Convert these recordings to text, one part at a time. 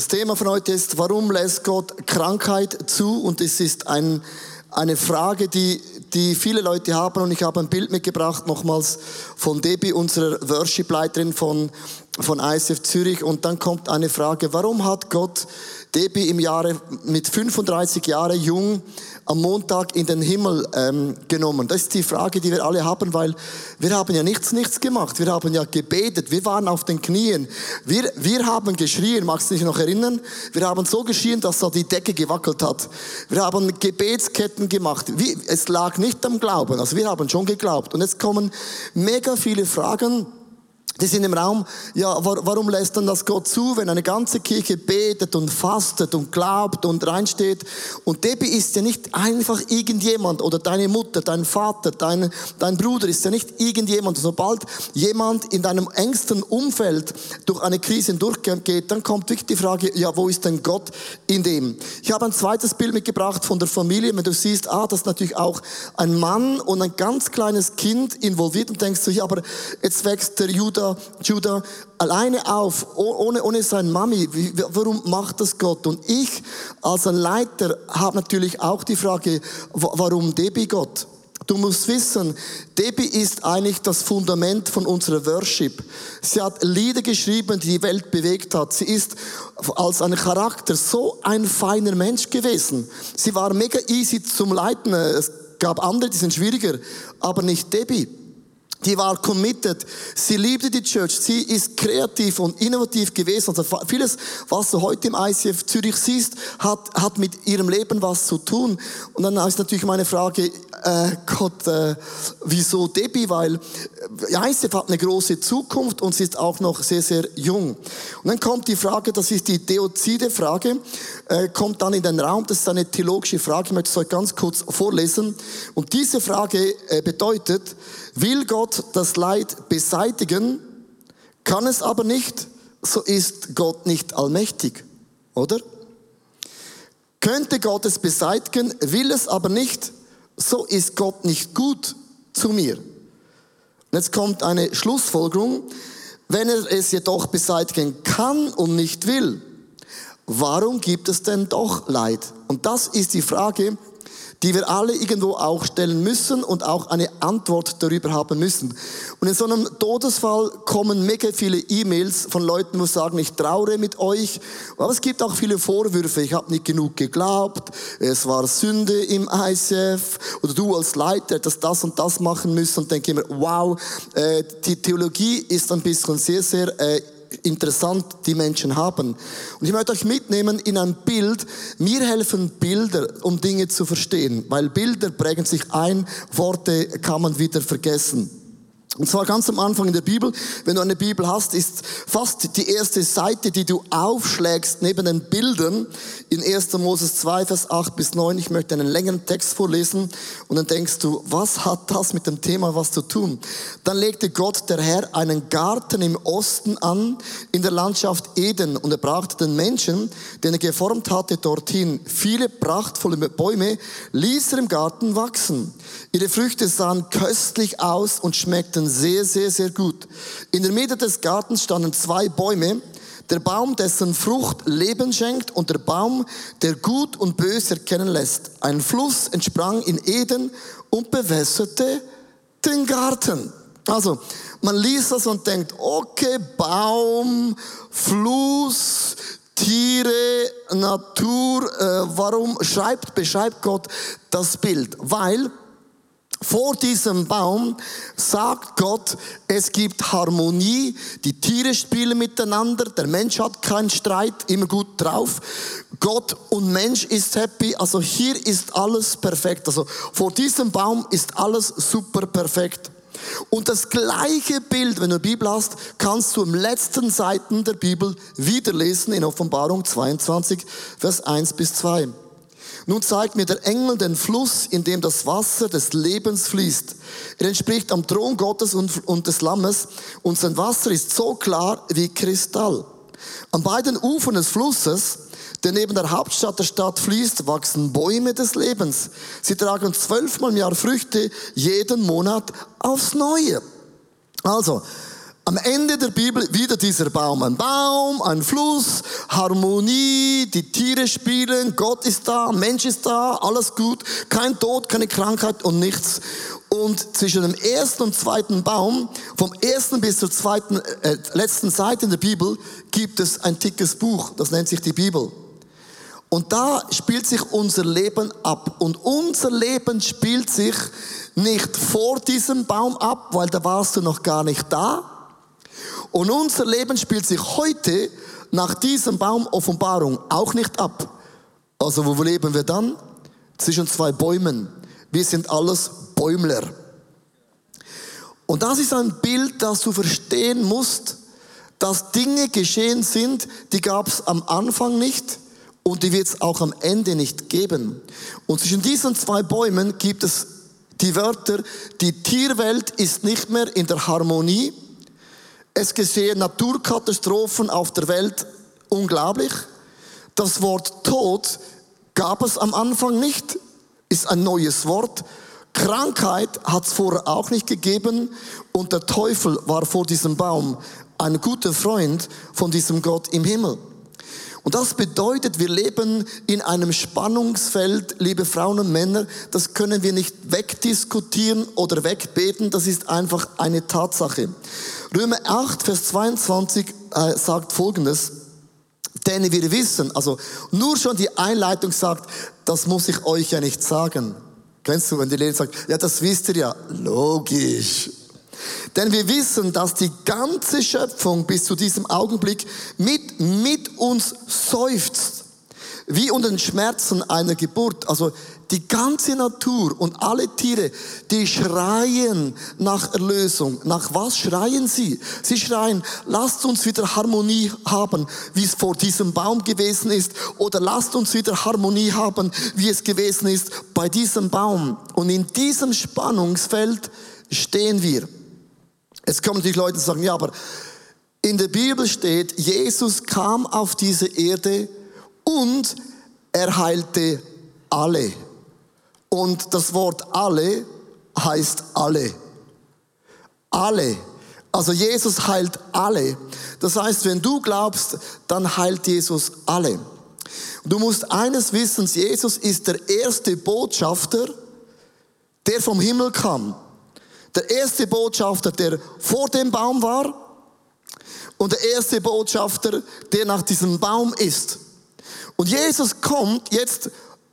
Das Thema von heute ist, warum lässt Gott Krankheit zu? Und es ist ein, eine Frage, die, die viele Leute haben. Und ich habe ein Bild mitgebracht, nochmals von Debbie, unserer Worship-Leiterin von, von ISF Zürich. Und dann kommt eine Frage, warum hat Gott Debbie im Jahre mit 35 Jahren jung am Montag in den Himmel ähm, genommen? Das ist die Frage, die wir alle haben, weil wir haben ja nichts, nichts gemacht. Wir haben ja gebetet. Wir waren auf den Knien. Wir, wir haben geschrien. Magst du dich noch erinnern? Wir haben so geschrien, dass da die Decke gewackelt hat. Wir haben Gebetsketten gemacht. Wie, es lag nicht am Glauben. Also wir haben schon geglaubt. Und jetzt kommen mega viele Fragen die sind im Raum, ja, warum lässt dann das Gott zu, wenn eine ganze Kirche betet und fastet und glaubt und reinsteht? Und Debbie ist ja nicht einfach irgendjemand oder deine Mutter, dein Vater, dein, dein Bruder ist ja nicht irgendjemand. Sobald jemand in deinem engsten Umfeld durch eine Krise durchgeht, dann kommt wirklich die Frage, ja, wo ist denn Gott in dem? Ich habe ein zweites Bild mitgebracht von der Familie. Wenn du siehst, ah, das ist natürlich auch ein Mann und ein ganz kleines Kind involviert und denkst du, ja, aber jetzt wächst der Judah alleine auf, ohne, ohne seine Mami. Warum macht das Gott? Und ich als ein Leiter habe natürlich auch die Frage, warum Debbie Gott? Du musst wissen, Debbie ist eigentlich das Fundament von unserer Worship. Sie hat Lieder geschrieben, die die Welt bewegt hat. Sie ist als ein Charakter so ein feiner Mensch gewesen. Sie war mega easy zum Leiten. Es gab andere, die sind schwieriger, aber nicht Debbie. Die war committed. Sie liebte die Church. Sie ist kreativ und innovativ gewesen. Also vieles, was du heute im ICF Zürich siehst, hat, hat mit ihrem Leben was zu tun. Und dann ist natürlich meine Frage, äh, Gott, äh, wieso Debbie? Weil äh, ICF hat eine große Zukunft und sie ist auch noch sehr, sehr jung. Und dann kommt die Frage, das ist die Theozide-Frage, äh, kommt dann in den Raum. Das ist eine theologische Frage. Ich möchte es euch ganz kurz vorlesen. Und diese Frage äh, bedeutet, Will Gott das Leid beseitigen, kann es aber nicht, so ist Gott nicht allmächtig, oder? Könnte Gott es beseitigen, will es aber nicht, so ist Gott nicht gut zu mir. Jetzt kommt eine Schlussfolgerung. Wenn er es jedoch beseitigen kann und nicht will, warum gibt es denn doch Leid? Und das ist die Frage, die wir alle irgendwo auch stellen müssen und auch eine Antwort darüber haben müssen. Und in so einem Todesfall kommen mega viele E-Mails von Leuten, die sagen, ich traure mit euch. Aber es gibt auch viele Vorwürfe. Ich habe nicht genug geglaubt. Es war Sünde im ICF. Oder du als Leiter hättest das und das machen müssen. Und denke immer, wow, äh, die Theologie ist ein bisschen sehr, sehr äh, interessant die Menschen haben. Und ich möchte euch mitnehmen in ein Bild. Mir helfen Bilder, um Dinge zu verstehen, weil Bilder prägen sich ein, Worte kann man wieder vergessen. Und zwar ganz am Anfang in der Bibel, wenn du eine Bibel hast, ist fast die erste Seite, die du aufschlägst neben den Bildern in 1. Moses 2, Vers 8 bis 9. Ich möchte einen längeren Text vorlesen und dann denkst du, was hat das mit dem Thema was zu tun? Dann legte Gott der Herr einen Garten im Osten an, in der Landschaft Eden und er brachte den Menschen, den er geformt hatte, dorthin. Viele prachtvolle Bäume ließ er im Garten wachsen. Ihre Früchte sahen köstlich aus und schmeckten schmeckten sehr, sehr, sehr gut. In der Mitte des Gartens standen zwei Bäume. Der Baum, dessen Frucht Leben schenkt und der Baum, der Gut und Böse erkennen lässt. Ein Fluss entsprang in Eden und bewässerte den Garten. Also, man liest das und denkt, okay, Baum, Fluss, Tiere, Natur, äh, warum schreibt, beschreibt Gott das Bild? Weil vor diesem Baum sagt Gott, es gibt Harmonie, die Tiere spielen miteinander, der Mensch hat keinen Streit, immer gut drauf. Gott und Mensch ist happy, also hier ist alles perfekt. Also vor diesem Baum ist alles super perfekt. Und das gleiche Bild, wenn du Bibel hast, kannst du im letzten Seiten der Bibel wiederlesen in Offenbarung 22, Vers 1 bis 2. Nun zeigt mir der Engel den Fluss, in dem das Wasser des Lebens fließt. Er entspricht am Thron Gottes und, und des Lammes und sein Wasser ist so klar wie Kristall. An beiden Ufern des Flusses, der neben der Hauptstadt der Stadt fließt, wachsen Bäume des Lebens. Sie tragen zwölfmal im Jahr Früchte, jeden Monat aufs Neue. Also, am Ende der Bibel wieder dieser Baum. Ein Baum, ein Fluss, Harmonie, die Tiere spielen, Gott ist da, Mensch ist da, alles gut, kein Tod, keine Krankheit und nichts. Und zwischen dem ersten und zweiten Baum, vom ersten bis zur zweiten, äh, letzten Seite in der Bibel, gibt es ein dickes Buch, das nennt sich die Bibel. Und da spielt sich unser Leben ab. Und unser Leben spielt sich nicht vor diesem Baum ab, weil da warst du noch gar nicht da. Und unser Leben spielt sich heute nach diesem Baum Offenbarung auch nicht ab. Also wo leben wir dann? Zwischen zwei Bäumen. Wir sind alles Bäumler. Und das ist ein Bild, das du verstehen musst, dass Dinge geschehen sind, die gab es am Anfang nicht und die wird es auch am Ende nicht geben. Und zwischen diesen zwei Bäumen gibt es die Wörter, die Tierwelt ist nicht mehr in der Harmonie. Es geschehen Naturkatastrophen auf der Welt, unglaublich. Das Wort Tod gab es am Anfang nicht, ist ein neues Wort. Krankheit hat es vorher auch nicht gegeben und der Teufel war vor diesem Baum ein guter Freund von diesem Gott im Himmel. Und das bedeutet, wir leben in einem Spannungsfeld, liebe Frauen und Männer, das können wir nicht wegdiskutieren oder wegbeten, das ist einfach eine Tatsache. Römer 8, Vers 22 äh, sagt Folgendes, denn wir wissen, also nur schon die Einleitung sagt, das muss ich euch ja nicht sagen. Kennst du, wenn die Lehrerin sagt, ja, das wisst ihr ja, logisch. Denn wir wissen, dass die ganze Schöpfung bis zu diesem Augenblick mit, mit uns seufzt. Wie unter den Schmerzen einer Geburt. Also die ganze Natur und alle Tiere, die schreien nach Erlösung. Nach was schreien sie? Sie schreien, lasst uns wieder Harmonie haben, wie es vor diesem Baum gewesen ist. Oder lasst uns wieder Harmonie haben, wie es gewesen ist bei diesem Baum. Und in diesem Spannungsfeld stehen wir. Jetzt kommen natürlich Leute und sagen, ja, aber in der Bibel steht, Jesus kam auf diese Erde und er heilte alle. Und das Wort alle heißt alle. Alle. Also Jesus heilt alle. Das heißt, wenn du glaubst, dann heilt Jesus alle. Du musst eines wissen, Jesus ist der erste Botschafter, der vom Himmel kam. Der erste Botschafter, der vor dem Baum war und der erste Botschafter, der nach diesem Baum ist. Und Jesus kommt jetzt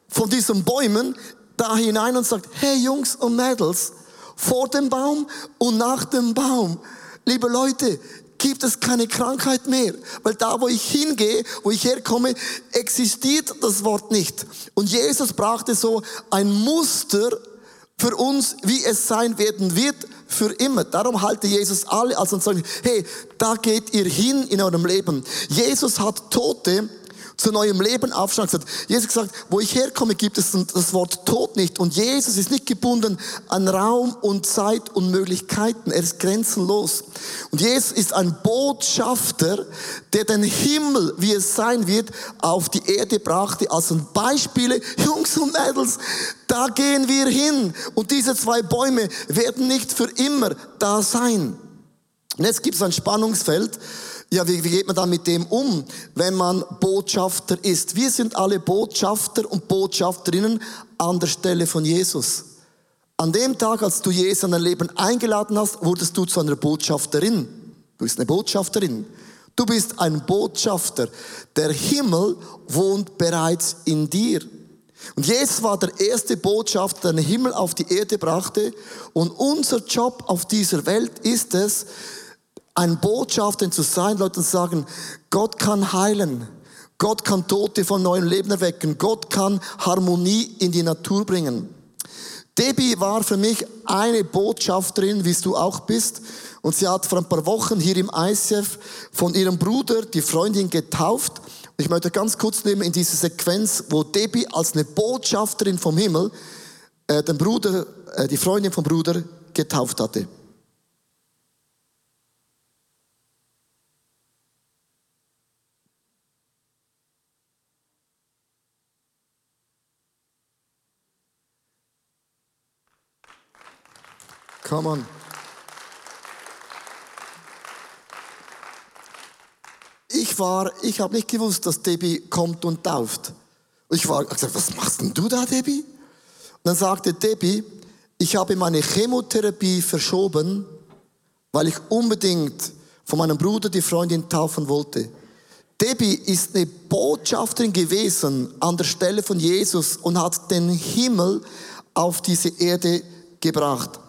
von diesen Bäumen da hinein und sagt, hey Jungs und Mädels, vor dem Baum und nach dem Baum. Liebe Leute, gibt es keine Krankheit mehr. Weil da, wo ich hingehe, wo ich herkomme, existiert das Wort nicht. Und Jesus brachte so ein Muster für uns, wie es sein werden wird, für immer. Darum halte Jesus alle als und sagen, hey, da geht ihr hin in eurem Leben. Jesus hat Tote zu neuem Leben aufschlagen. Jesus gesagt, wo ich herkomme, gibt es das Wort Tod nicht. Und Jesus ist nicht gebunden an Raum und Zeit und Möglichkeiten. Er ist grenzenlos. Und Jesus ist ein Botschafter, der den Himmel, wie es sein wird, auf die Erde brachte. Also Beispiele, Jungs und Mädels, da gehen wir hin. Und diese zwei Bäume werden nicht für immer da sein. Und jetzt gibt es ein Spannungsfeld. Ja, wie, wie geht man dann mit dem um, wenn man Botschafter ist? Wir sind alle Botschafter und Botschafterinnen an der Stelle von Jesus. An dem Tag, als du Jesus in dein Leben eingeladen hast, wurdest du zu einer Botschafterin. Du bist eine Botschafterin. Du bist ein Botschafter. Der Himmel wohnt bereits in dir. Und Jesus war der erste Botschafter, der den Himmel auf die Erde brachte. Und unser Job auf dieser Welt ist es, ein Botschafter zu sein, Leute, und sagen, Gott kann heilen. Gott kann Tote von neuem Leben erwecken. Gott kann Harmonie in die Natur bringen. Debbie war für mich eine Botschafterin, wie du auch bist. Und sie hat vor ein paar Wochen hier im ICF von ihrem Bruder die Freundin getauft. Ich möchte ganz kurz nehmen in diese Sequenz, wo Debbie als eine Botschafterin vom Himmel äh, den Bruder, äh, die Freundin vom Bruder getauft hatte. Come on. ich war, ich habe nicht gewusst, dass Debbie kommt und tauft. Ich war, ich gesagt, was machst denn du da, Debbie? Und dann sagte Debbie, ich habe meine Chemotherapie verschoben, weil ich unbedingt von meinem Bruder die Freundin taufen wollte. Debbie ist eine Botschafterin gewesen an der Stelle von Jesus und hat den Himmel auf diese Erde gebracht.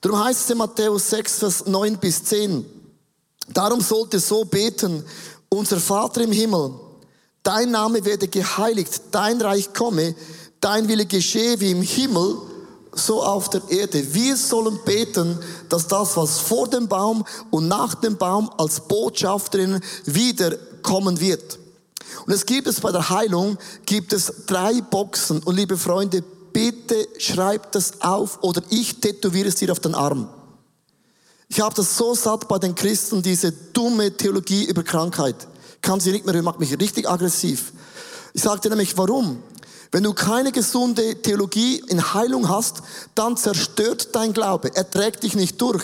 Darum heißt es in Matthäus 6, Vers 9 bis 10, darum sollte so beten, unser Vater im Himmel, dein Name werde geheiligt, dein Reich komme, dein Wille geschehe wie im Himmel, so auf der Erde. Wir sollen beten, dass das, was vor dem Baum und nach dem Baum als Botschafterin wiederkommen wird. Und es gibt es bei der Heilung, gibt es drei Boxen. Und liebe Freunde, bitte schreib das auf oder ich tätowiere es dir auf den Arm. Ich habe das so satt bei den Christen, diese dumme Theologie über Krankheit. Kann sie nicht mehr hören, macht mich richtig aggressiv. Ich sagte nämlich, warum? Wenn du keine gesunde Theologie in Heilung hast, dann zerstört dein Glaube. Er trägt dich nicht durch.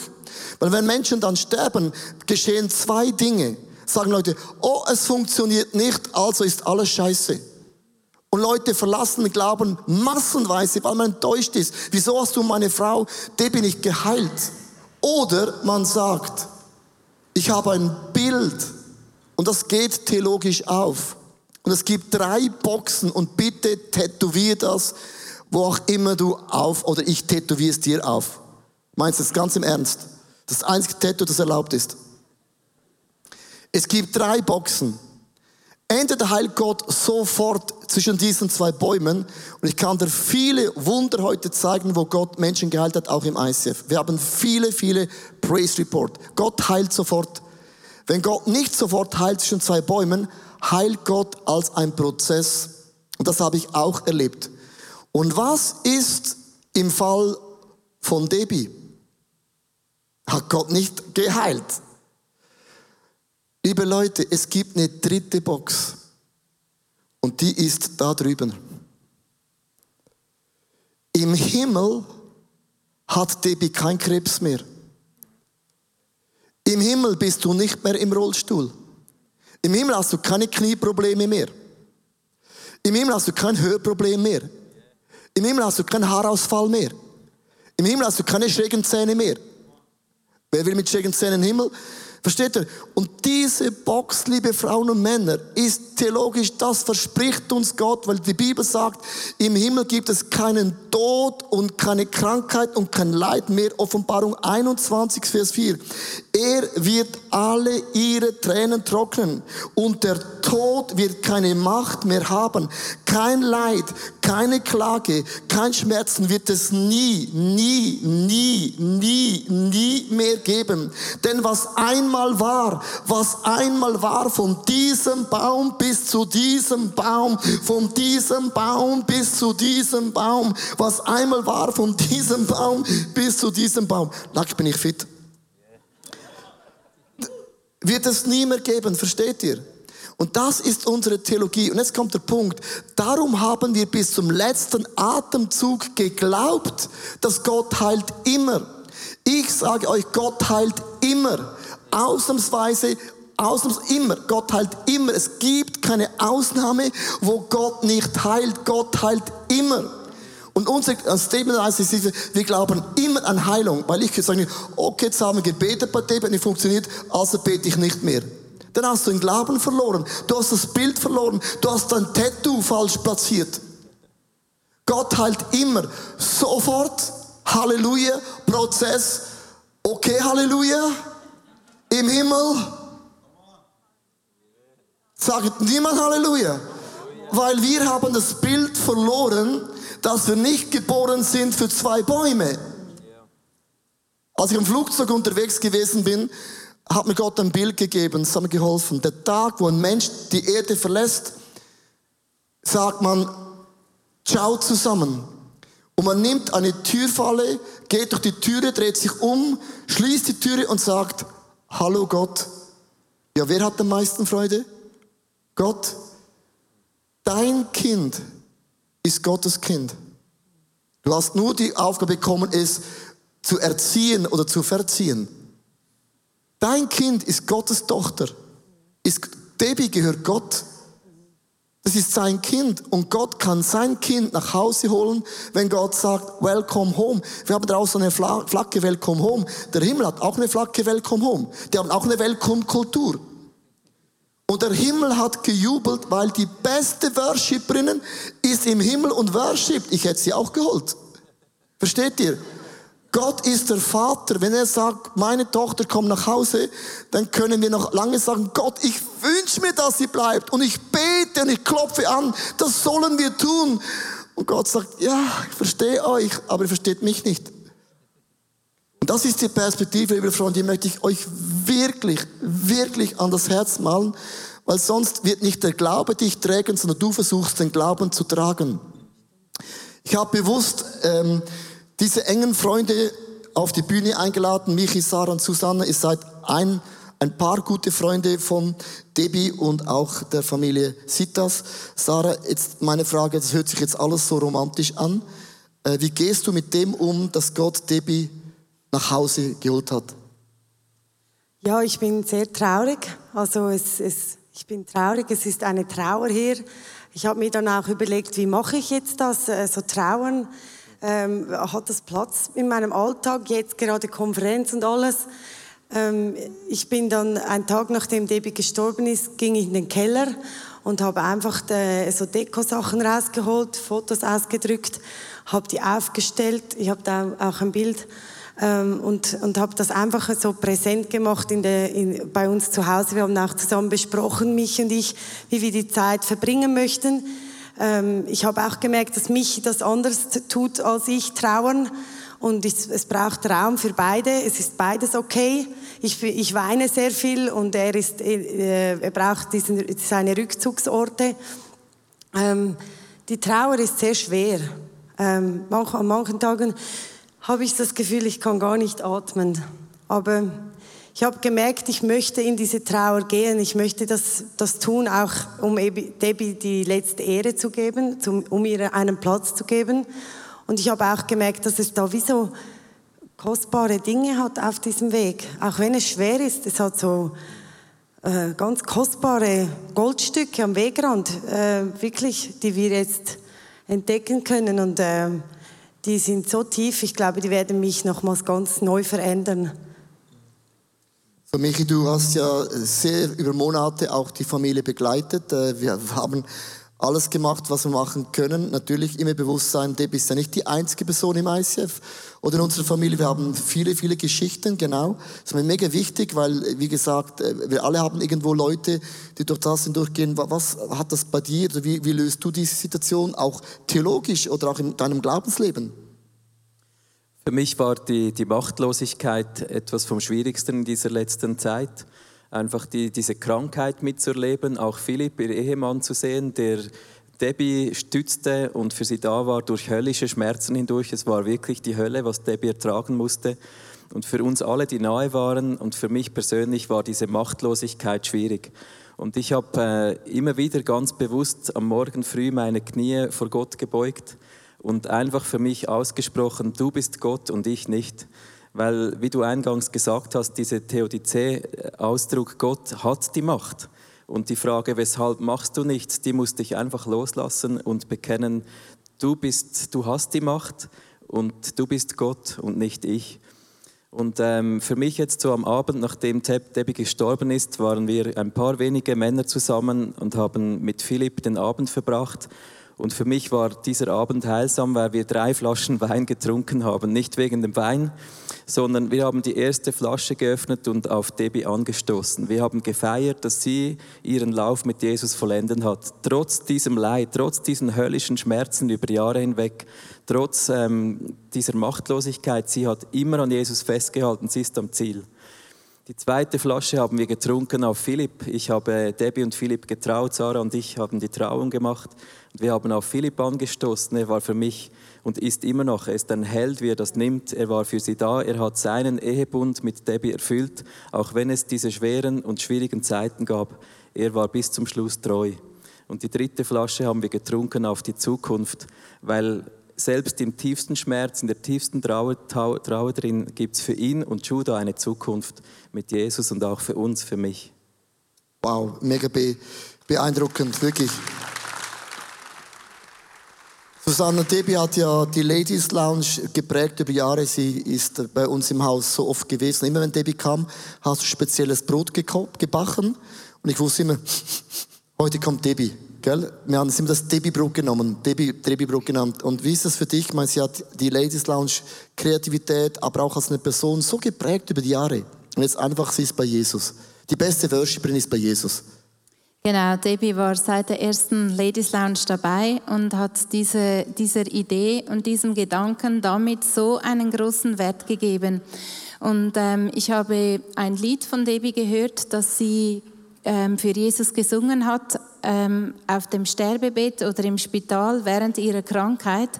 Weil wenn Menschen dann sterben, geschehen zwei Dinge. Sagen Leute, oh, es funktioniert nicht, also ist alles scheiße. Und Leute verlassen den Glauben massenweise, weil man enttäuscht ist. Wieso hast du meine Frau, die bin ich geheilt? Oder man sagt, ich habe ein Bild und das geht theologisch auf. Und es gibt drei Boxen und bitte tätowier das, wo auch immer du auf, oder ich tätowiere es dir auf. Meinst du das ganz im Ernst? Das einzige Tattoo, das erlaubt ist. Es gibt drei Boxen. Entweder heilt Gott sofort zwischen diesen zwei Bäumen und ich kann dir viele Wunder heute zeigen, wo Gott Menschen geheilt hat, auch im ICF. Wir haben viele, viele Praise Report. Gott heilt sofort. Wenn Gott nicht sofort heilt zwischen zwei Bäumen, heilt Gott als ein Prozess. Und das habe ich auch erlebt. Und was ist im Fall von Debbie? Hat Gott nicht geheilt? Liebe Leute, es gibt eine dritte Box. Und die ist da drüben. Im Himmel hat Debbie kein Krebs mehr. Im Himmel bist du nicht mehr im Rollstuhl. Im Himmel hast du keine Knieprobleme mehr. Im Himmel hast du kein Hörproblem mehr. Im Himmel hast du keinen Haarausfall mehr. Im Himmel hast du keine schrägen Zähne mehr. Wer will mit schrägen Zähnen im Himmel? Versteht ihr? Und diese Box, liebe Frauen und Männer, ist theologisch, das verspricht uns Gott, weil die Bibel sagt, im Himmel gibt es keinen Tod und keine Krankheit und kein Leid mehr. Offenbarung 21, Vers 4. Er wird alle ihre Tränen trocknen und der Tod wird keine Macht mehr haben. Kein Leid, keine Klage, kein Schmerzen wird es nie, nie, nie, nie, nie mehr geben. Denn was einmal war, was einmal war von diesem Baum bis zu diesem Baum, von diesem Baum bis zu diesem Baum, was einmal war von diesem Baum bis zu diesem Baum. Lack bin ich fit. Wird es nie mehr geben, versteht ihr? Und das ist unsere Theologie. Und jetzt kommt der Punkt. Darum haben wir bis zum letzten Atemzug geglaubt, dass Gott heilt immer. Ich sage euch, Gott heilt immer. Ausnahmsweise, ausnahmsweise immer. Gott heilt immer. Es gibt keine Ausnahme, wo Gott nicht heilt. Gott heilt immer. Und unser Statement heißt, wir glauben immer an Heilung, weil ich sage, okay, jetzt haben wir gebetet bei dem, nicht funktioniert, also bete ich nicht mehr. Dann hast du den Glauben verloren. Du hast das Bild verloren. Du hast dein Tattoo falsch platziert. Gott heilt immer. Sofort. Halleluja. Prozess. Okay, Halleluja. Im Himmel. Sagt niemand Halleluja. Weil wir haben das Bild verloren, dass wir nicht geboren sind für zwei Bäume. Als ich im Flugzeug unterwegs gewesen bin, hat mir Gott ein Bild gegeben, es hat mir geholfen. Der Tag, wo ein Mensch die Erde verlässt, sagt man, ciao zusammen. Und man nimmt eine Türfalle, geht durch die Türe, dreht sich um, schließt die Türe und sagt, hallo Gott. Ja, wer hat am meisten Freude? Gott. Dein Kind ist Gottes Kind. Du hast nur die Aufgabe bekommen, es zu erziehen oder zu verziehen. Dein Kind ist Gottes Tochter, ist Debbie gehört Gott. Das ist sein Kind und Gott kann sein Kind nach Hause holen, wenn Gott sagt, welcome home. Wir haben draußen eine Flagge, welcome home. Der Himmel hat auch eine Flagge, welcome home. Die haben auch eine welcome-Kultur. Und der Himmel hat gejubelt, weil die beste Worshipperinnen ist im Himmel und worshipt. Ich hätte sie auch geholt. Versteht ihr? Gott ist der Vater. Wenn er sagt, meine Tochter kommt nach Hause, dann können wir noch lange sagen, Gott, ich wünsche mir, dass sie bleibt. Und ich bete und ich klopfe an, das sollen wir tun. Und Gott sagt, ja, ich verstehe euch, aber ihr versteht mich nicht. Und das ist die Perspektive, liebe Freunde, die möchte ich euch wirklich, wirklich an das Herz malen, weil sonst wird nicht der Glaube dich tragen, sondern du versuchst den Glauben zu tragen. Ich habe bewusst ähm, diese engen Freunde auf die Bühne eingeladen, Michi, Sarah und Susanne. Ihr seid ein, ein paar gute Freunde von Debbie und auch der Familie Sitas. Sarah, jetzt meine Frage, das hört sich jetzt alles so romantisch an. Äh, wie gehst du mit dem um, dass Gott Debbie nach Hause geholt hat? Ja, ich bin sehr traurig. Also es, es, ich bin traurig, es ist eine Trauer hier. Ich habe mir dann auch überlegt, wie mache ich jetzt das, äh, so trauern ähm, hat das Platz in meinem Alltag, jetzt gerade Konferenz und alles. Ähm, ich bin dann einen Tag nachdem Debbie gestorben ist, ging ich in den Keller und habe einfach äh, so Deko-Sachen rausgeholt, Fotos ausgedrückt, habe die aufgestellt. Ich habe da auch ein Bild ähm, und, und habe das einfach so präsent gemacht in der, in, bei uns zu Hause. Wir haben auch zusammen besprochen, mich und ich, wie wir die Zeit verbringen möchten. Ähm, ich habe auch gemerkt, dass mich das anders tut als ich trauern. Und ich, es braucht Raum für beide. Es ist beides okay. Ich, ich weine sehr viel und er, ist, äh, er braucht diesen, seine Rückzugsorte. Ähm, die Trauer ist sehr schwer. Ähm, manch, an manchen Tagen habe ich das Gefühl, ich kann gar nicht atmen. Aber ich habe gemerkt, ich möchte in diese Trauer gehen. Ich möchte das, das tun, auch um Debbie die letzte Ehre zu geben, zum, um ihr einen Platz zu geben. Und ich habe auch gemerkt, dass es da wie so kostbare Dinge hat auf diesem Weg. Auch wenn es schwer ist, es hat so äh, ganz kostbare Goldstücke am Wegrand, äh, wirklich, die wir jetzt entdecken können. Und äh, die sind so tief, ich glaube, die werden mich nochmals ganz neu verändern. So, Michi, du hast ja sehr über Monate auch die Familie begleitet. Äh, wir haben alles gemacht, was wir machen können. Natürlich immer bewusst sein, Debbie ist ja nicht die einzige Person im ICF oder in unserer Familie. Wir haben viele, viele Geschichten, genau. Das ist mir mega wichtig, weil, wie gesagt, äh, wir alle haben irgendwo Leute, die durch das hindurchgehen. Was hat das bei dir? Wie, wie löst du diese Situation auch theologisch oder auch in deinem Glaubensleben? Für mich war die, die Machtlosigkeit etwas vom Schwierigsten in dieser letzten Zeit. Einfach die, diese Krankheit mitzuerleben, auch Philipp, ihr Ehemann zu sehen, der Debbie stützte und für sie da war durch höllische Schmerzen hindurch. Es war wirklich die Hölle, was Debbie ertragen musste. Und für uns alle, die nahe waren und für mich persönlich war diese Machtlosigkeit schwierig. Und ich habe äh, immer wieder ganz bewusst am Morgen früh meine Knie vor Gott gebeugt und einfach für mich ausgesprochen, du bist Gott und ich nicht. Weil, wie du eingangs gesagt hast, dieser Theodizee-Ausdruck, Gott hat die Macht. Und die Frage, weshalb machst du nichts, die musste ich einfach loslassen und bekennen, du bist, du hast die Macht und du bist Gott und nicht ich. Und ähm, für mich jetzt so am Abend, nachdem Debbie gestorben ist, waren wir ein paar wenige Männer zusammen und haben mit Philipp den Abend verbracht. Und für mich war dieser Abend heilsam, weil wir drei Flaschen Wein getrunken haben. Nicht wegen dem Wein, sondern wir haben die erste Flasche geöffnet und auf Debbie angestoßen. Wir haben gefeiert, dass sie ihren Lauf mit Jesus vollenden hat. Trotz diesem Leid, trotz diesen höllischen Schmerzen über Jahre hinweg, trotz ähm, dieser Machtlosigkeit, sie hat immer an Jesus festgehalten, sie ist am Ziel. Die zweite Flasche haben wir getrunken auf Philipp. Ich habe Debbie und Philipp getraut, Sarah und ich haben die Trauung gemacht. Wir haben auf Philipp angestoßen. Er war für mich und ist immer noch, er ist ein Held, wie er das nimmt. Er war für sie da. Er hat seinen Ehebund mit Debbie erfüllt, auch wenn es diese schweren und schwierigen Zeiten gab. Er war bis zum Schluss treu. Und die dritte Flasche haben wir getrunken auf die Zukunft, weil selbst im tiefsten Schmerz, in der tiefsten Trauer, Trauer drin, gibt es für ihn und Judah eine Zukunft mit Jesus und auch für uns, für mich. Wow, mega be beeindruckend, wirklich. Susanne Debbie hat ja die Ladies Lounge geprägt über Jahre. Sie ist bei uns im Haus so oft gewesen. Immer wenn Debbie kam, hast du spezielles Brot gebacken. Und ich wusste immer, heute kommt Debbie. Gell? Wir haben das Debbie-Brot genommen, Debbie, Debbie-Brot genannt. Und wie ist das für dich? Ich meine, sie hat die Ladies Lounge Kreativität, aber auch als eine Person so geprägt über die Jahre. Und jetzt einfach, sie ist bei Jesus. Die beste Worshipperin ist bei Jesus. Genau, Debbie war seit der ersten Ladies Lounge dabei und hat diese, dieser Idee und diesem Gedanken damit so einen großen Wert gegeben. Und ähm, ich habe ein Lied von Debbie gehört, das sie ähm, für Jesus gesungen hat ähm, auf dem Sterbebett oder im Spital während ihrer Krankheit.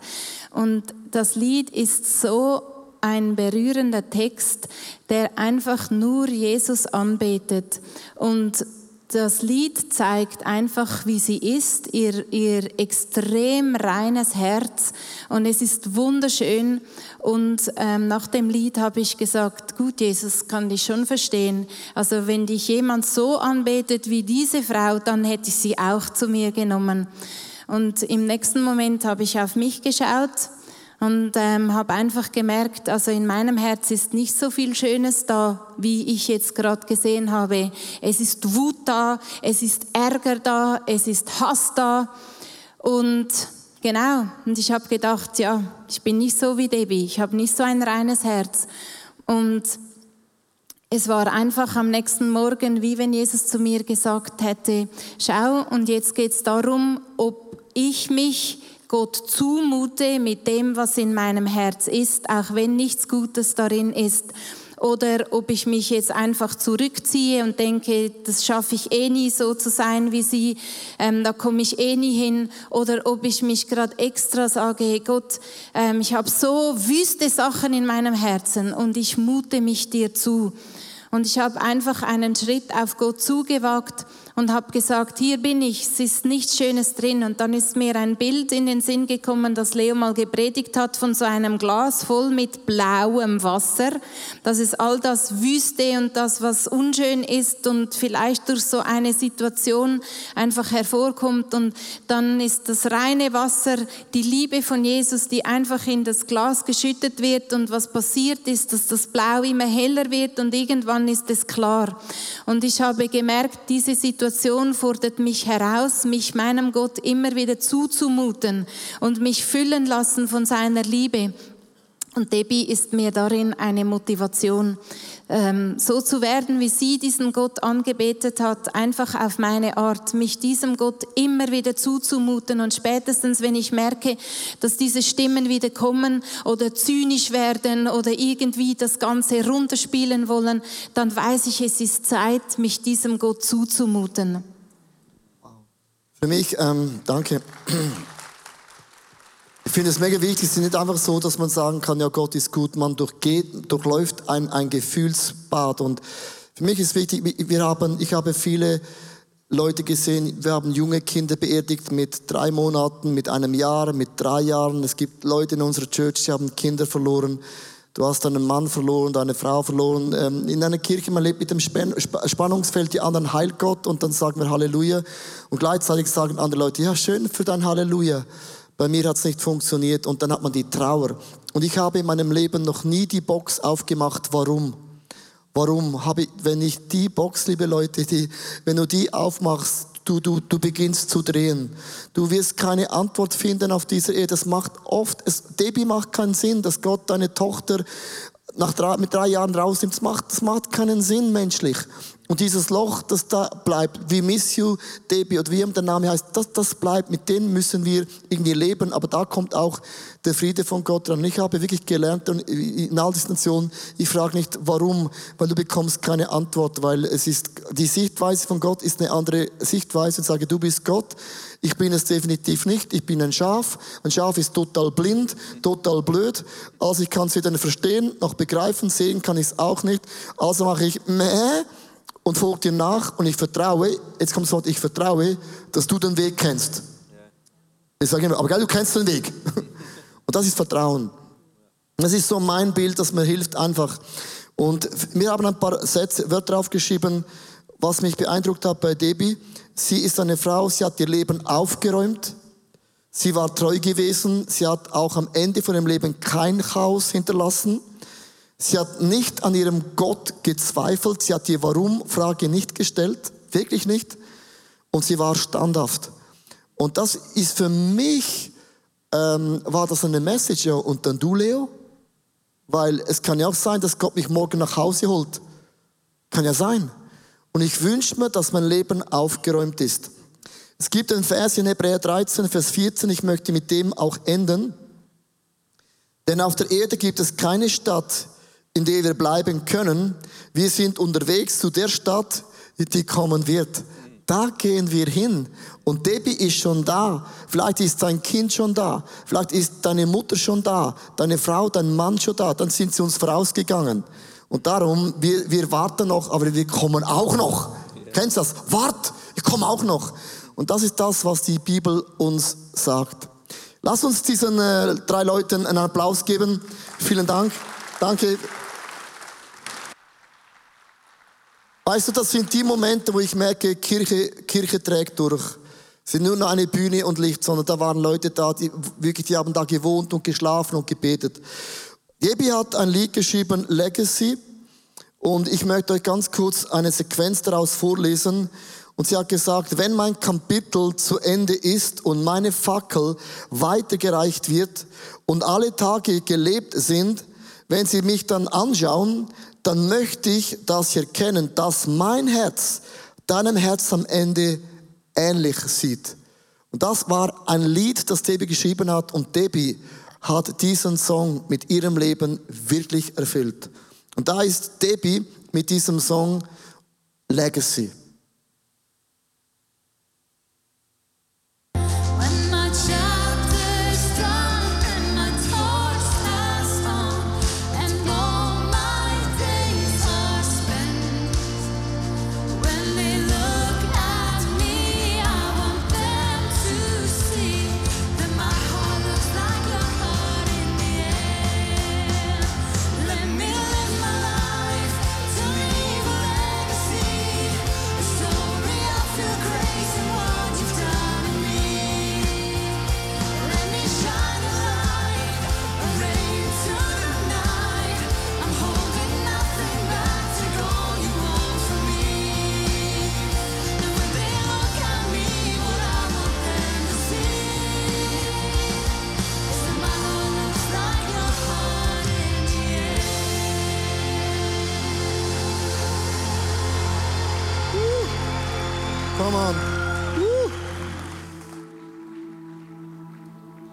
Und das Lied ist so ein berührender Text, der einfach nur Jesus anbetet. Und das Lied zeigt einfach, wie sie ist, ihr, ihr extrem reines Herz und es ist wunderschön. Und ähm, nach dem Lied habe ich gesagt, gut, Jesus, kann ich schon verstehen. Also wenn dich jemand so anbetet wie diese Frau, dann hätte ich sie auch zu mir genommen. Und im nächsten Moment habe ich auf mich geschaut und ähm, habe einfach gemerkt, also in meinem Herz ist nicht so viel Schönes da, wie ich jetzt gerade gesehen habe. Es ist Wut da, es ist Ärger da, es ist Hass da und genau. Und ich habe gedacht, ja, ich bin nicht so wie Debbie, ich habe nicht so ein reines Herz und es war einfach am nächsten Morgen, wie wenn Jesus zu mir gesagt hätte, schau, und jetzt geht es darum, ob ich mich Gott zumute mit dem, was in meinem Herz ist, auch wenn nichts Gutes darin ist. Oder ob ich mich jetzt einfach zurückziehe und denke, das schaffe ich eh nie so zu sein wie sie, ähm, da komme ich eh nie hin. Oder ob ich mich gerade extra sage, hey Gott, ähm, ich habe so wüste Sachen in meinem Herzen und ich mute mich dir zu. Und ich habe einfach einen Schritt auf Gott zugewagt und habe gesagt, hier bin ich, es ist nichts Schönes drin. Und dann ist mir ein Bild in den Sinn gekommen, das Leo mal gepredigt hat von so einem Glas voll mit blauem Wasser. Das ist all das Wüste und das, was unschön ist und vielleicht durch so eine Situation einfach hervorkommt. Und dann ist das reine Wasser die Liebe von Jesus, die einfach in das Glas geschüttet wird. Und was passiert ist, dass das Blau immer heller wird und irgendwann ist es klar. Und ich habe gemerkt, diese Situation Situation fordert mich heraus, mich meinem Gott immer wieder zuzumuten und mich füllen lassen von seiner Liebe. Und Debbie ist mir darin eine Motivation, so zu werden, wie sie diesen Gott angebetet hat, einfach auf meine Art, mich diesem Gott immer wieder zuzumuten. Und spätestens, wenn ich merke, dass diese Stimmen wieder kommen oder zynisch werden oder irgendwie das Ganze runterspielen wollen, dann weiß ich, es ist Zeit, mich diesem Gott zuzumuten. Für mich, ähm, danke. Ich finde es mega wichtig, es ist nicht einfach so, dass man sagen kann, ja, Gott ist gut, man durchgeht, durchläuft ein, ein Gefühlsbad. Und für mich ist wichtig, wir haben, ich habe viele Leute gesehen, wir haben junge Kinder beerdigt mit drei Monaten, mit einem Jahr, mit drei Jahren. Es gibt Leute in unserer Church, die haben Kinder verloren. Du hast einen Mann verloren, eine Frau verloren. Ähm, in einer Kirche, man lebt mit dem Spannungsfeld, die anderen heilt Gott und dann sagen wir Halleluja. Und gleichzeitig sagen andere Leute, ja, schön für dein Halleluja. Bei mir hat es nicht funktioniert und dann hat man die Trauer. Und ich habe in meinem Leben noch nie die Box aufgemacht, warum? Warum habe ich, wenn ich die Box, liebe Leute, die, wenn du die aufmachst, du, du, du beginnst zu drehen. Du wirst keine Antwort finden auf diese Ehe. Das macht oft, es, Debbie macht keinen Sinn, dass Gott deine Tochter nach drei, mit drei Jahren rausnimmt. Das macht, das macht keinen Sinn menschlich. Und dieses Loch, das da bleibt, wie Miss You, Debbie oder wie der Name heißt, das, das bleibt, mit dem müssen wir irgendwie leben. Aber da kommt auch der Friede von Gott dran. Ich habe wirklich gelernt in all diesen Nationen, ich frage nicht, warum, weil du bekommst keine Antwort, weil es ist, die Sichtweise von Gott ist eine andere Sichtweise und sage, du bist Gott. Ich bin es definitiv nicht. Ich bin ein Schaf. Ein Schaf ist total blind, total blöd. Also ich kann es weder verstehen noch begreifen. Sehen kann ich es auch nicht. Also mache ich meh und folgt dir nach und ich vertraue, jetzt kommt das Wort, ich vertraue, dass du den Weg kennst. Ich sage immer, aber geil, du kennst den Weg. Und das ist Vertrauen. Das ist so mein Bild, das mir hilft einfach. Und wir haben ein paar Sätze, Wörter aufgeschrieben, was mich beeindruckt hat bei Debbie, sie ist eine Frau, sie hat ihr Leben aufgeräumt. Sie war treu gewesen. Sie hat auch am Ende von ihrem Leben kein Chaos hinterlassen. Sie hat nicht an ihrem Gott gezweifelt. Sie hat die Warum-Frage nicht gestellt. Wirklich nicht. Und sie war standhaft. Und das ist für mich, ähm, war das eine Message. Und dann du, Leo? Weil es kann ja auch sein, dass Gott mich morgen nach Hause holt. Kann ja sein. Und ich wünsche mir, dass mein Leben aufgeräumt ist. Es gibt einen Vers in Hebräer 13, Vers 14, ich möchte mit dem auch enden. Denn auf der Erde gibt es keine Stadt, in der wir bleiben können. Wir sind unterwegs zu der Stadt, die kommen wird. Da gehen wir hin. Und Debbie ist schon da. Vielleicht ist dein Kind schon da. Vielleicht ist deine Mutter schon da. Deine Frau, dein Mann schon da. Dann sind sie uns vorausgegangen. Und darum, wir, wir warten noch, aber wir kommen auch noch. Ja. Kennst du das? Wart, ich komme auch noch. Und das ist das, was die Bibel uns sagt. Lass uns diesen äh, drei Leuten einen Applaus geben. Vielen Dank. Danke. Weißt du, das sind die Momente, wo ich merke, Kirche, Kirche trägt durch. Es sind nur noch eine Bühne und Licht, sondern da waren Leute da, die wirklich, die haben da gewohnt und geschlafen und gebetet. Jebi hat ein Lied geschrieben, Legacy. Und ich möchte euch ganz kurz eine Sequenz daraus vorlesen. Und sie hat gesagt, wenn mein Kapitel zu Ende ist und meine Fackel weitergereicht wird und alle Tage gelebt sind, wenn sie mich dann anschauen, dann möchte ich, dass sie erkennen, dass mein Herz deinem Herz am Ende ähnlich sieht. Und das war ein Lied, das Debbie geschrieben hat und Debbie hat diesen Song mit ihrem Leben wirklich erfüllt. Und da ist Debbie mit diesem Song Legacy.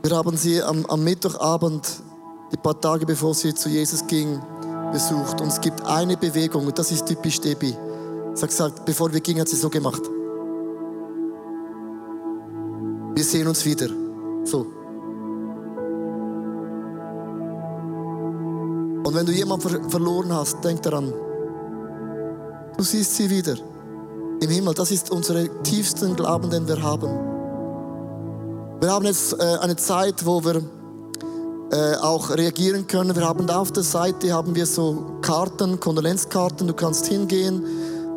Wir haben sie am, am Mittwochabend, die paar Tage bevor sie zu Jesus ging, besucht. Und es gibt eine Bewegung, und das ist typisch Debbie. Sie hat gesagt, bevor wir gingen, hat sie so gemacht. Wir sehen uns wieder. So. Und wenn du jemanden ver verloren hast, denk daran, du siehst sie wieder im Himmel. Das ist unsere tiefsten Glauben, den wir haben. Wir haben jetzt äh, eine Zeit, wo wir äh, auch reagieren können. Wir haben auf der Seite haben wir so Karten, Kondolenzkarten. Du kannst hingehen,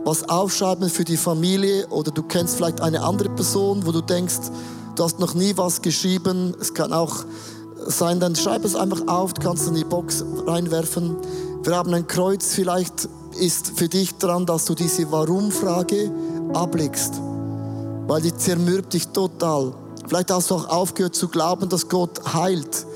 was aufschreiben für die Familie oder du kennst vielleicht eine andere Person, wo du denkst, du hast noch nie was geschrieben. Es kann auch sein, dann schreib es einfach auf, du kannst in die Box reinwerfen. Wir haben ein Kreuz, vielleicht ist für dich dran, dass du diese Warum-Frage ablegst, weil die zermürbt dich total. Vielleicht hast du auch aufgehört zu glauben, dass Gott heilt,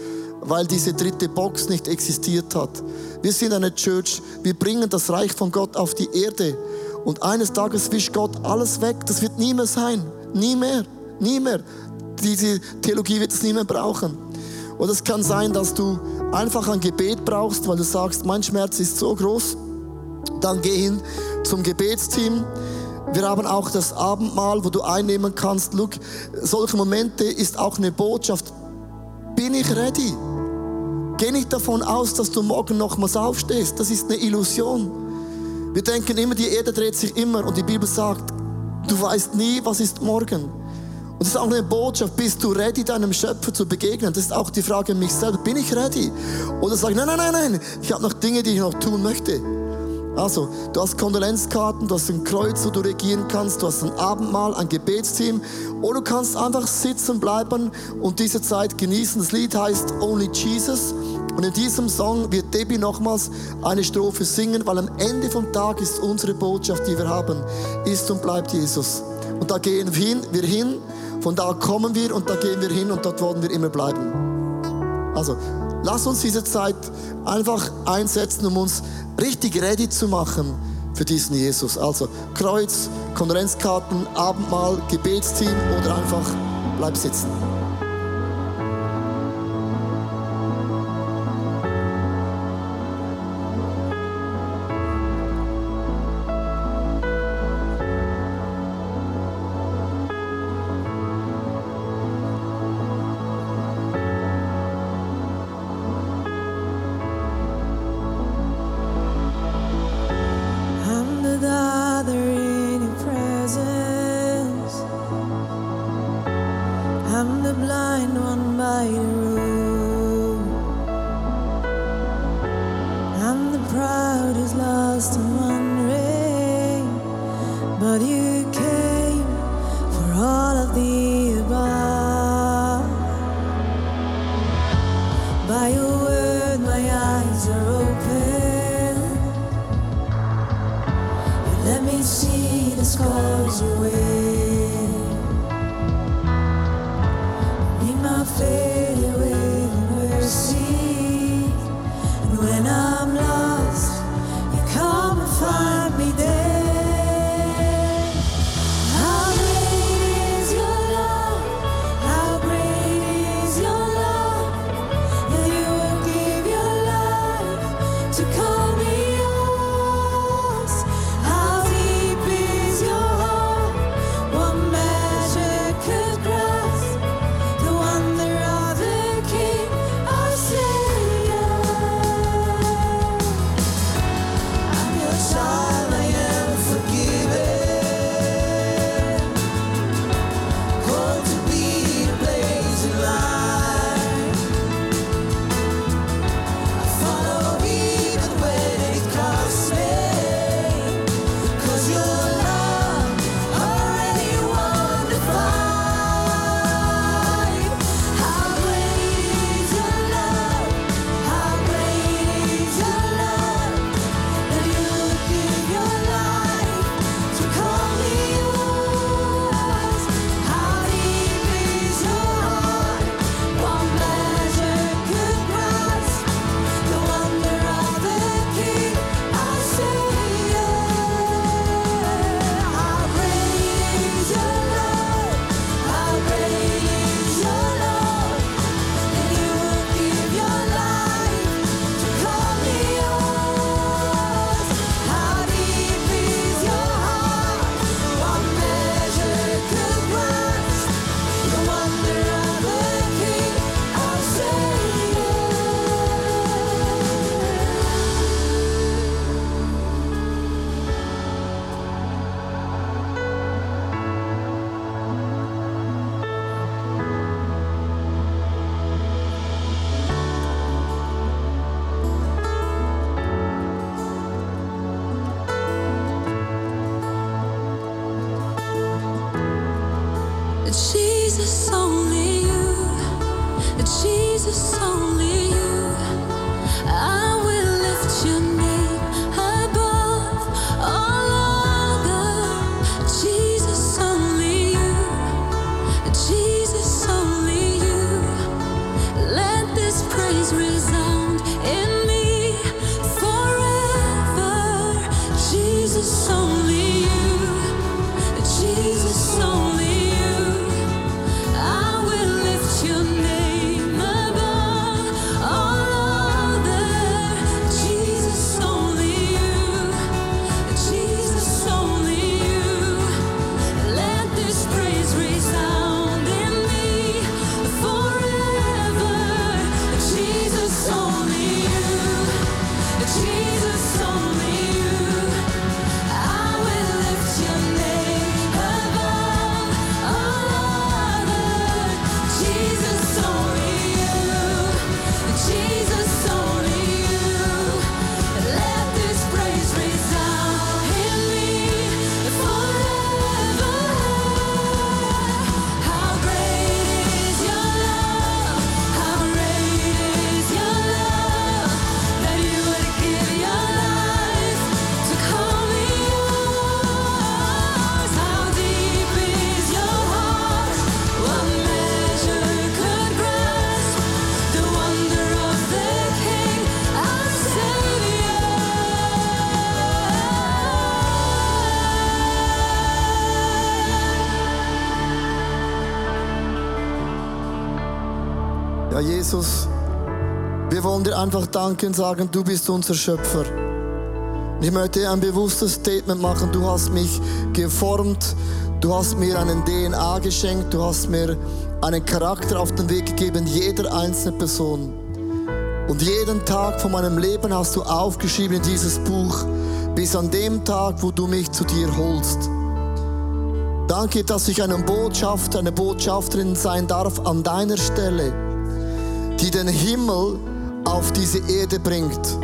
weil diese dritte Box nicht existiert hat. Wir sind eine Church, wir bringen das Reich von Gott auf die Erde. Und eines Tages wischt Gott alles weg. Das wird nie mehr sein. Nie mehr. Nie mehr. Diese Theologie wird es nie mehr brauchen. Und es kann sein, dass du einfach ein Gebet brauchst, weil du sagst, mein Schmerz ist so groß. Dann geh hin zum Gebetsteam. Wir haben auch das Abendmahl, wo du einnehmen kannst. Look, solche Momente ist auch eine Botschaft. Bin ich ready? Geh nicht davon aus, dass du morgen nochmals aufstehst. Das ist eine Illusion. Wir denken immer, die Erde dreht sich immer und die Bibel sagt, du weißt nie, was ist morgen. Und das ist auch eine Botschaft, bist du ready, deinem Schöpfer zu begegnen? Das ist auch die Frage an mich selber, bin ich ready? Oder sage ich, nein, nein, nein, nein, ich habe noch Dinge, die ich noch tun möchte. Also, du hast Kondolenzkarten, du hast ein Kreuz, wo du regieren kannst, du hast ein Abendmahl, ein Gebetsteam. Oder du kannst einfach sitzen bleiben und diese Zeit genießen. Das Lied heißt Only Jesus. Und in diesem Song wird Debbie nochmals eine Strophe singen, weil am Ende vom Tag ist unsere Botschaft, die wir haben, ist und bleibt Jesus. Und da gehen wir hin, wir hin, von da kommen wir und da gehen wir hin und dort wollen wir immer bleiben. Also, lass uns diese Zeit einfach einsetzen, um uns richtig ready zu machen für diesen Jesus. Also Kreuz, Konferenzkarten, Abendmahl, Gebetsteam oder einfach bleib sitzen. so Ja, Jesus, wir wollen dir einfach danken und sagen, du bist unser Schöpfer. Und ich möchte ein bewusstes Statement machen. Du hast mich geformt. Du hast mir einen DNA geschenkt. Du hast mir einen Charakter auf den Weg gegeben, jeder einzelne Person. Und jeden Tag von meinem Leben hast du aufgeschrieben in dieses Buch, bis an dem Tag, wo du mich zu dir holst. Danke, dass ich einen Botschafter, eine Botschafterin sein darf an deiner Stelle, die den Himmel auf diese Erde bringt,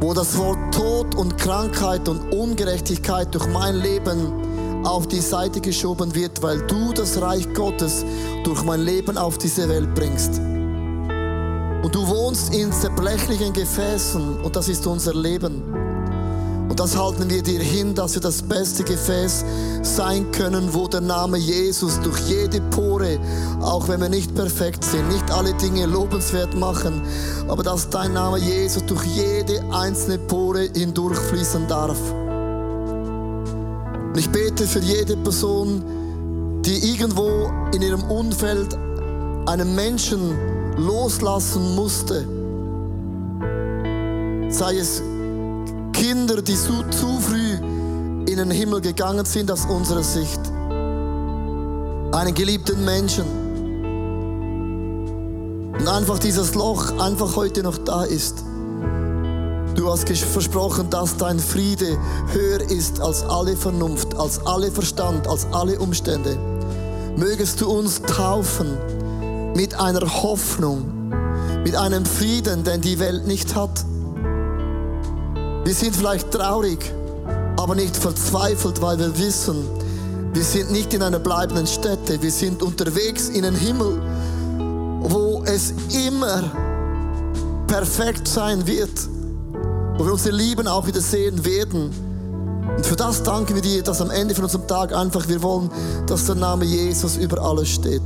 wo das Wort Tod und Krankheit und Ungerechtigkeit durch mein Leben auf die Seite geschoben wird, weil du das Reich Gottes durch mein Leben auf diese Welt bringst. Und du wohnst in zerblechlichen Gefäßen und das ist unser Leben. Und das halten wir dir hin, dass wir das beste Gefäß sein können, wo der Name Jesus durch jede Pore, auch wenn wir nicht perfekt sind, nicht alle Dinge lobenswert machen, aber dass dein Name Jesus durch jede einzelne Pore hindurchfließen darf. Und ich bete für jede Person, die irgendwo in ihrem Umfeld einen Menschen loslassen musste. Sei es Kinder, die zu, zu früh in den Himmel gegangen sind aus unserer Sicht. Einen geliebten Menschen. Und einfach dieses Loch einfach heute noch da ist. Du hast versprochen, dass dein Friede höher ist als alle Vernunft, als alle Verstand, als alle Umstände. Mögest du uns taufen mit einer Hoffnung, mit einem Frieden, den die Welt nicht hat. Wir sind vielleicht traurig, aber nicht verzweifelt, weil wir wissen, wir sind nicht in einer bleibenden Stätte, wir sind unterwegs in den Himmel, wo es immer perfekt sein wird, wo wir unsere Lieben auch wieder sehen werden. Und für das danken wir dir, dass am Ende von unserem Tag einfach wir wollen, dass der Name Jesus über alles steht.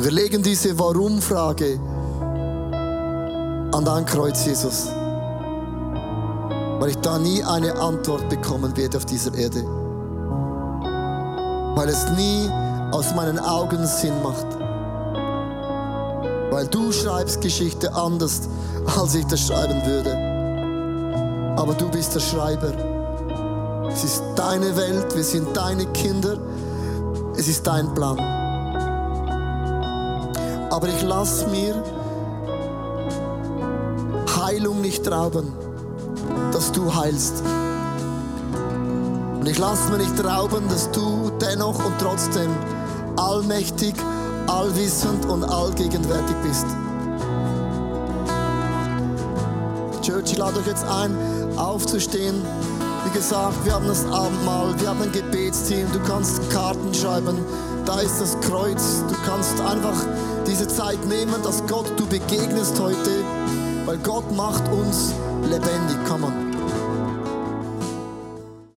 Und wir legen diese Warum-Frage an dein Kreuz, Jesus. Weil ich da nie eine Antwort bekommen werde auf dieser Erde. Weil es nie aus meinen Augen Sinn macht. Weil du schreibst Geschichte anders, als ich das schreiben würde. Aber du bist der Schreiber. Es ist deine Welt, wir sind deine Kinder. Es ist dein Plan. Aber ich lass mir Heilung nicht rauben, dass du heilst. Und ich lass mir nicht rauben, dass du dennoch und trotzdem allmächtig, allwissend und allgegenwärtig bist. Church, ich lade euch jetzt ein, aufzustehen. Wie gesagt, wir haben das Abendmahl, wir haben ein Gebetsteam, du kannst Karten schreiben, da ist das Kreuz. Du kannst einfach diese Zeit nehmen, dass Gott du begegnest heute, weil Gott macht uns lebendig. Komm on.